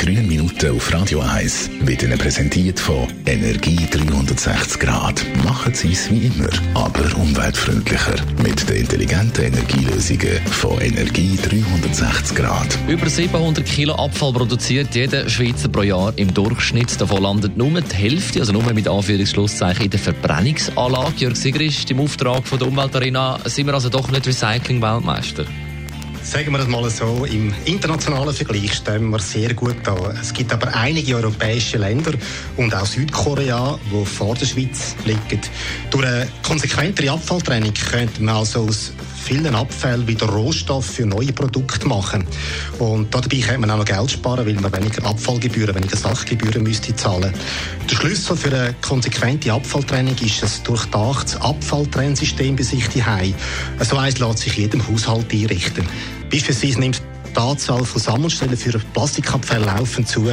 Grünen Minuten auf Radio 1 wird Ihnen präsentiert von Energie 360 Grad. Machen Sie es wie immer, aber umweltfreundlicher. Mit den intelligenten Energielösungen von Energie 360 Grad. Über 700 Kilo Abfall produziert jeder Schweizer pro Jahr im Durchschnitt. Davon landet nur die Hälfte, also nur mit Anführungsschlusszeichen, in der Verbrennungsanlage. Jörg Sigrist, im Auftrag von der Umweltarena sind wir also doch nicht Recycling-Weltmeister. Sagen wir das mal so, im internationalen Vergleich stehen wir sehr gut da. Es gibt aber einige europäische Länder und auch Südkorea, die vor der Schweiz liegen. Durch eine konsequentere Abfalltrennung könnte man also aus vielen Abfällen wieder Rohstoff für neue Produkte machen. Und dabei könnte man auch noch Geld sparen, weil man weniger Abfallgebühren, weniger Sachgebühren müsste zahlen. Der Schlüssel für eine konsequente Abfalltrennung ist ein durchdachtes Abfalltrennsystem bei sich daheim. So eins lässt sich jedem Haushalt einrichten. Beispielsweise nimmt die Anzahl von Sammelstellen für Plastikabfälle laufen zu.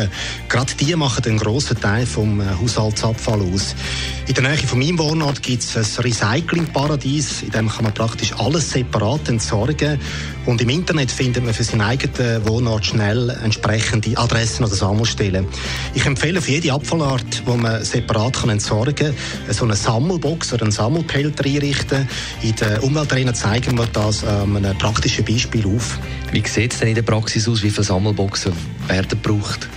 Gerade die machen einen grossen Teil vom äh, Haushaltsabfall aus. In der Nähe von meinem Wohnort gibt es ein Recyclingparadies, in dem kann man praktisch alles separat entsorgen. Und im Internet findet man für seinen eigenen Wohnort schnell entsprechende Adressen oder Sammelstellen. Ich empfehle für jede Abfallart, wo man separat kann entsorgen kann, so eine Sammelbox oder einen Sammelpelter einrichten. In der Umweltarena zeigen wir das an einem praktischen Beispiel auf. Wie sieht es denn in der Praxis aus? Wie viele Sammelboxen werden gebraucht?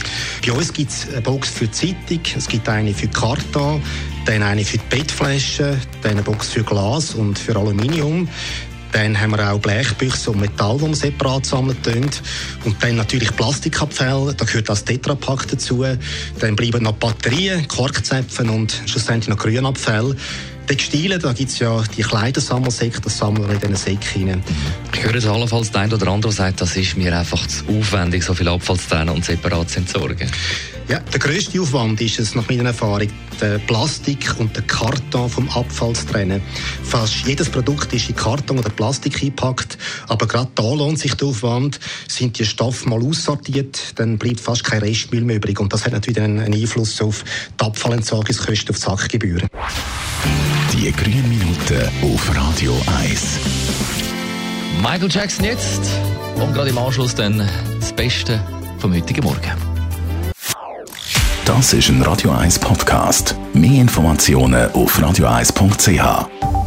Bei uns gibt es eine Box für die Zeitung, es gibt eine für Karton, dann eine für die Bettflaschen, dann eine Box für Glas und für Aluminium. Dann haben wir auch Blechbüchse und Metall, die wir separat sammeln Und dann natürlich Plastikabfälle, da gehört das Tetrapack dazu. Dann bleiben noch Batterien, Korkzäpfen und schlussendlich noch Grünabfälle. Textilien, da gibt es ja die Kleidersammelsäcke, das sammeln wir in diesen Säcken rein. Ich höre es allenfalls der eine oder andere sagt, das ist mir einfach zu aufwendig, so viel Abfall zu trennen und separat zu entsorgen. Ja, der grösste Aufwand ist es nach meiner Erfahrung, den Plastik und den Karton vom Abfall zu trennen. Fast jedes Produkt ist in Karton oder Plastik eingepackt, aber gerade da lohnt sich der Aufwand. Sind die Stoffe mal aussortiert, dann bleibt fast kein Restmüll mehr übrig und das hat natürlich einen Einfluss auf die Abfallentsorgungskosten, auf die Sachgebühren. Die grünen Minuten auf Radio 1. Michael Jackson jetzt und gerade im Anschluss dann das Beste vom heutigen Morgen. Das ist ein Radio 1 Podcast. Mehr Informationen auf radio1.ch.